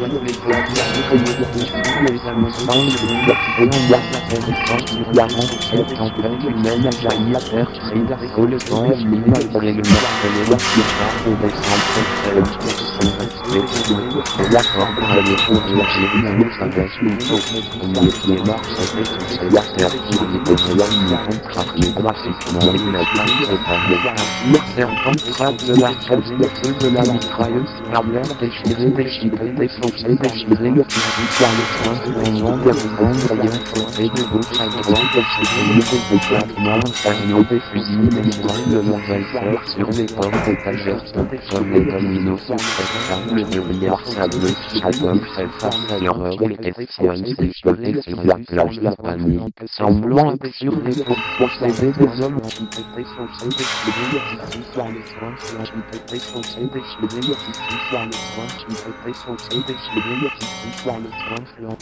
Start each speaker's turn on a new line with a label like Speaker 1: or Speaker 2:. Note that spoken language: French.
Speaker 1: et la de la et la place est la serpente frappe de feu de le soin, en nom de de gauche à droite, déchiré, des éclatements, infernaux, des fusils, joints de l'envers sur les portes étagères, et dominos, sont très le verrouillard sableux, chacun fait face à l'horreur et questionne ses cheveux sur la plage, la semblant pour hommes les les déchirer, ici par le soin,